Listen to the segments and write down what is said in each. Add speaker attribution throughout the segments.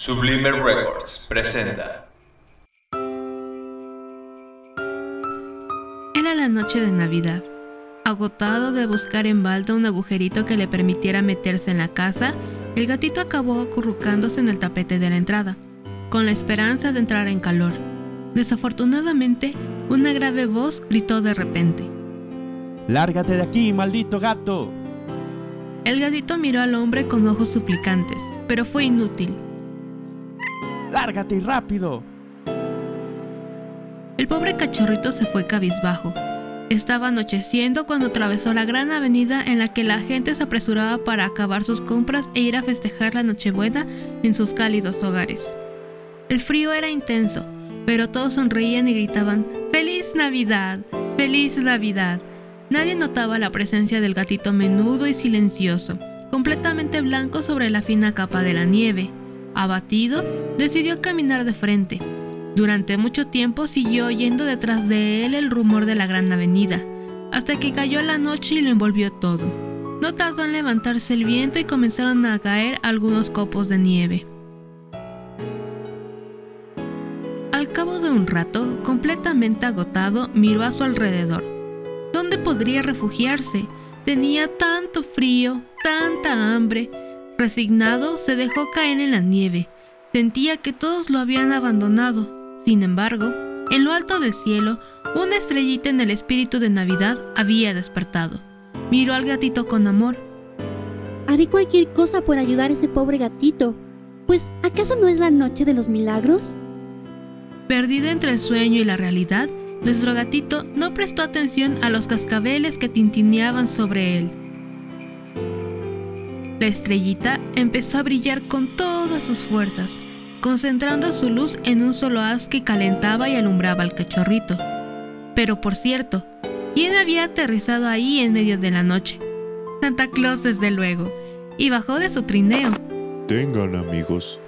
Speaker 1: Sublime Records presenta.
Speaker 2: Era la noche de Navidad. Agotado de buscar en balda un agujerito que le permitiera meterse en la casa, el gatito acabó acurrucándose en el tapete de la entrada, con la esperanza de entrar en calor. Desafortunadamente, una grave voz gritó de repente.
Speaker 3: ¡Lárgate de aquí, maldito gato!
Speaker 2: El gatito miró al hombre con ojos suplicantes, pero fue inútil.
Speaker 3: ¡Lárgate y rápido!
Speaker 2: El pobre cachorrito se fue cabizbajo. Estaba anocheciendo cuando atravesó la gran avenida en la que la gente se apresuraba para acabar sus compras e ir a festejar la Nochebuena en sus cálidos hogares. El frío era intenso, pero todos sonreían y gritaban ¡Feliz Navidad! ¡Feliz Navidad! Nadie notaba la presencia del gatito menudo y silencioso, completamente blanco sobre la fina capa de la nieve. Abatido, decidió caminar de frente. Durante mucho tiempo siguió oyendo detrás de él el rumor de la gran avenida, hasta que cayó la noche y lo envolvió todo. No tardó en levantarse el viento y comenzaron a caer algunos copos de nieve. Al cabo de un rato, completamente agotado, miró a su alrededor. ¿Dónde podría refugiarse? Tenía tanto frío, tanta hambre, Resignado, se dejó caer en la nieve. Sentía que todos lo habían abandonado. Sin embargo, en lo alto del cielo, una estrellita en el espíritu de Navidad había despertado. Miró al gatito con amor.
Speaker 4: Haré cualquier cosa por ayudar a ese pobre gatito. Pues, ¿acaso no es la noche de los milagros?
Speaker 2: Perdido entre el sueño y la realidad, nuestro gatito no prestó atención a los cascabeles que tintineaban sobre él. La estrellita empezó a brillar con todas sus fuerzas, concentrando su luz en un solo haz que calentaba y alumbraba al cachorrito. Pero por cierto, ¿quién había aterrizado ahí en medio de la noche? Santa Claus, desde luego, y bajó de su trineo.
Speaker 5: Tengan amigos.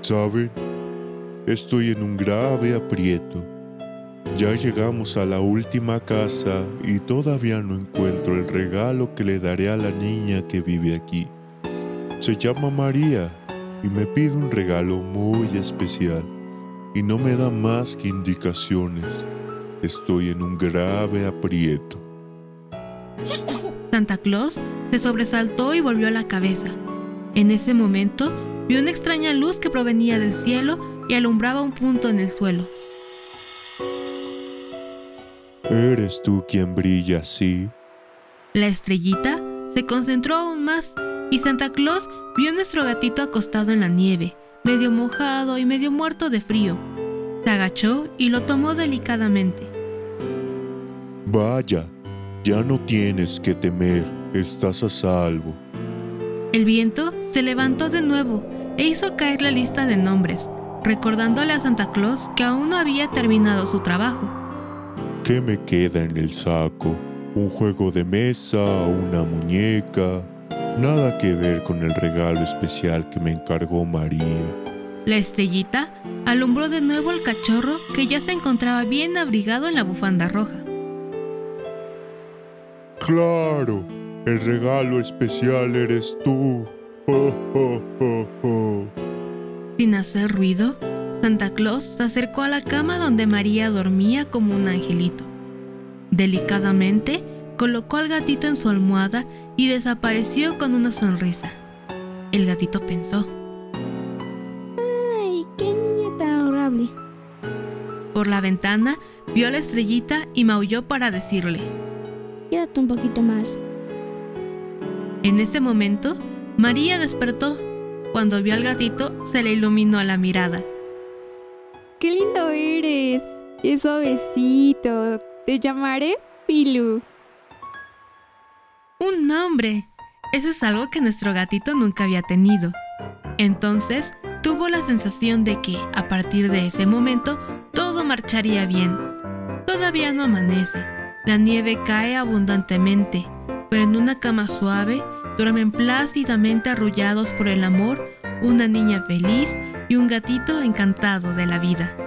Speaker 5: ¿Saben? Estoy en un grave aprieto. Ya llegamos a la última casa y todavía no encuentro el regalo que le daré a la niña que vive aquí. Se llama María y me pide un regalo muy especial y no me da más que indicaciones. Estoy en un grave aprieto.
Speaker 2: Santa Claus se sobresaltó y volvió la cabeza. En ese momento vio una extraña luz que provenía del cielo y alumbraba un punto en el suelo.
Speaker 5: ¿Eres tú quien brilla así?
Speaker 2: La estrellita se concentró aún más y Santa Claus vio a nuestro gatito acostado en la nieve, medio mojado y medio muerto de frío. Se agachó y lo tomó delicadamente.
Speaker 5: Vaya, ya no tienes que temer, estás a salvo.
Speaker 2: El viento se levantó de nuevo e hizo caer la lista de nombres, recordándole a Santa Claus que aún no había terminado su trabajo.
Speaker 5: ¿Qué me queda en el saco? ¿Un juego de mesa? ¿Una muñeca? Nada que ver con el regalo especial que me encargó María.
Speaker 2: La estrellita alumbró de nuevo al cachorro que ya se encontraba bien abrigado en la bufanda roja.
Speaker 5: ¡Claro! El regalo especial eres tú.
Speaker 2: Sin hacer ruido, Santa Claus se acercó a la cama donde María dormía como un angelito. Delicadamente colocó al gatito en su almohada y desapareció con una sonrisa. El gatito pensó.
Speaker 4: ¡Ay, qué niña tan adorable!
Speaker 2: Por la ventana vio a la estrellita y maulló para decirle.
Speaker 4: Quédate un poquito más.
Speaker 2: En ese momento, María despertó. Cuando vio al gatito, se le iluminó la mirada.
Speaker 6: ¡Qué lindo eres! ¡Qué suavecito! Te llamaré Pilu.
Speaker 2: Un nombre. Eso es algo que nuestro gatito nunca había tenido. Entonces tuvo la sensación de que, a partir de ese momento, todo marcharía bien. Todavía no amanece. La nieve cae abundantemente, pero en una cama suave duermen plácidamente arrullados por el amor una niña feliz y un gatito encantado de la vida.